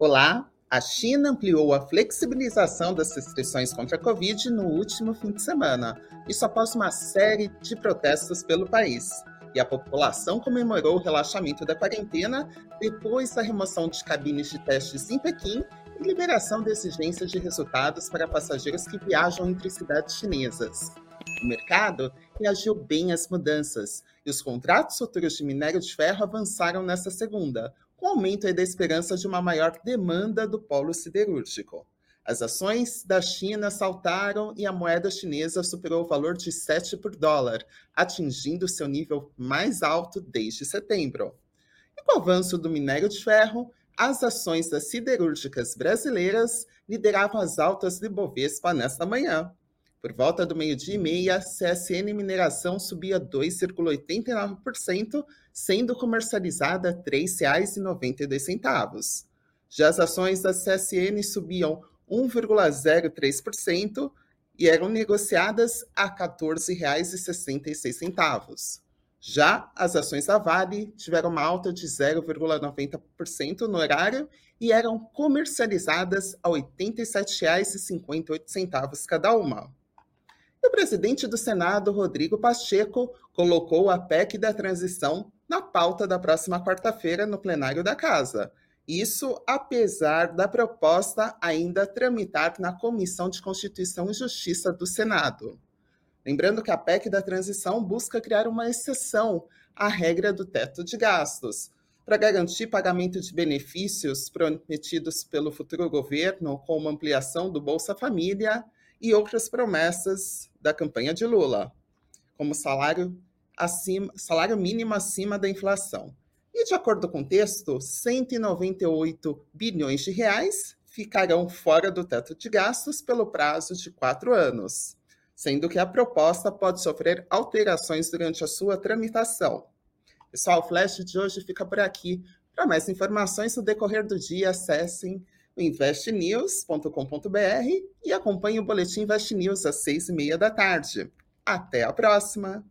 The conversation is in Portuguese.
Olá, a China ampliou a flexibilização das restrições contra a Covid no último fim de semana, isso após uma série de protestos pelo país. E a população comemorou o relaxamento da quarentena depois da remoção de cabines de testes em Pequim e liberação de exigências de resultados para passageiros que viajam entre cidades chinesas. O mercado reagiu bem às mudanças e os contratos futuros de minério de ferro avançaram nesta segunda, com aumento da esperança de uma maior demanda do polo siderúrgico. As ações da China saltaram e a moeda chinesa superou o valor de 7 por dólar, atingindo seu nível mais alto desde setembro. E com o avanço do minério de ferro, as ações das siderúrgicas brasileiras lideravam as altas de Bovespa nesta manhã. Por volta do meio-dia e meia, CSN Mineração subia 2,89%, sendo comercializada R$ 3,92. Já as ações da CSN subiam 1,03% e eram negociadas a R$ 14,66. Já as ações da Vale tiveram uma alta de 0,90% no horário e eram comercializadas a R$ 87,58 cada uma. O presidente do Senado, Rodrigo Pacheco, colocou a PEC da transição na pauta da próxima quarta-feira no plenário da Casa. Isso apesar da proposta ainda tramitar na Comissão de Constituição e Justiça do Senado. Lembrando que a PEC da transição busca criar uma exceção à regra do teto de gastos, para garantir pagamento de benefícios prometidos pelo futuro governo, como ampliação do Bolsa Família e outras promessas da campanha de Lula, como salário, acima, salário mínimo acima da inflação. E, de acordo com o texto, 198 bilhões de reais ficarão fora do teto de gastos pelo prazo de quatro anos sendo que a proposta pode sofrer alterações durante a sua tramitação. Pessoal, o Flash de hoje fica por aqui. Para mais informações no decorrer do dia, acessem o investnews.com.br e acompanhem o Boletim Invest News às seis e meia da tarde. Até a próxima!